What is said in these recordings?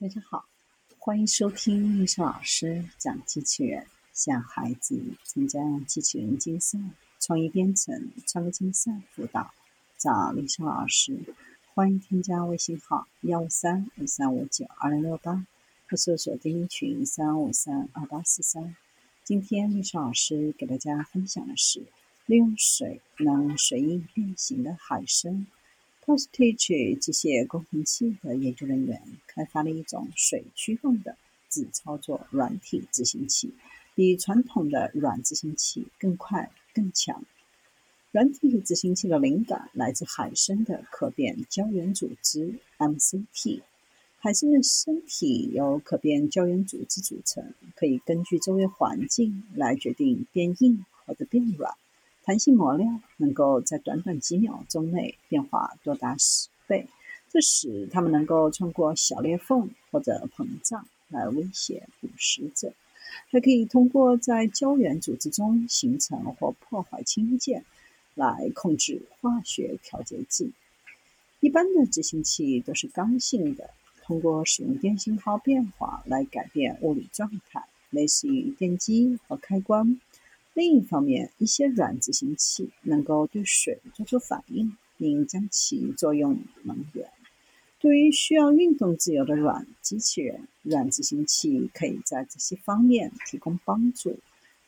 大家好，欢迎收听丽莎老师讲机器人，向孩子参加机器人竞赛、创意编程、创客竞赛辅导，找丽莎老师。欢迎添加微信号幺五三五三五九二零六八，或搜索钉钉群三五三二八四三。今天丽莎老师给大家分享的是利用水能随意变形的海参。Postage 机械工程器的研究人员开发了一种水驱动的自操作软体执行器，比传统的软执行器更快更强。软体执行器的灵感来自海参的可变胶原组织 MCT。海参的身体由可变胶原组织组成，可以根据周围环境来决定变硬或者变软。弹性模料能够在短短几秒钟内变化多达十倍，这使它们能够穿过小裂缝或者膨胀来威胁捕食者，还可以通过在胶原组织中形成或破坏氢键来控制化学调节剂。一般的执行器都是刚性的，通过使用电信号变化来改变物理状态，类似于电机和开关。另一方面，一些软执行器能够对水做出反应，并将其作用能源。对于需要运动自由的软机器人，软执行器可以在这些方面提供帮助。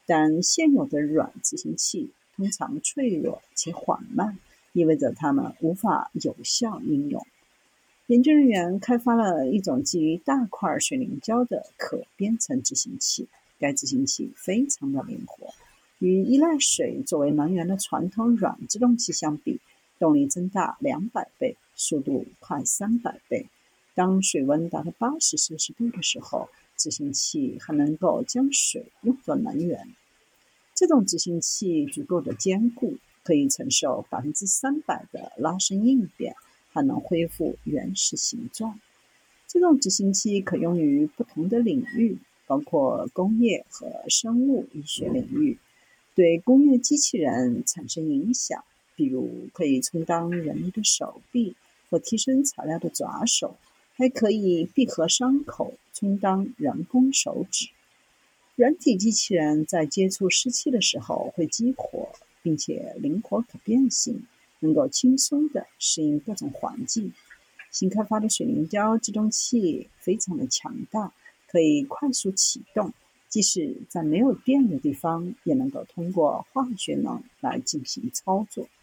但现有的软执行器通常脆弱且缓慢，意味着它们无法有效应用。研究人员开发了一种基于大块水凝胶的可编程执行器，该执行器非常的灵活。与依赖水作为能源的传统软制动器相比，动力增大两百倍，速度快三百倍。当水温达到八十摄氏度的时候，执行器还能够将水用作能源。这种执行器足够的坚固，可以承受百分之三百的拉伸应变，还能恢复原始形状。这种执行器可用于不同的领域，包括工业和生物医学领域。对工业机器人产生影响，比如可以充当人类的手臂或提升材料的爪手，还可以闭合伤口，充当人工手指。软体机器人在接触湿气的时候会激活，并且灵活可变形，能够轻松地适应各种环境。新开发的水凝胶制动器非常的强大，可以快速启动。即使在没有电的地方，也能够通过化学能来进行操作。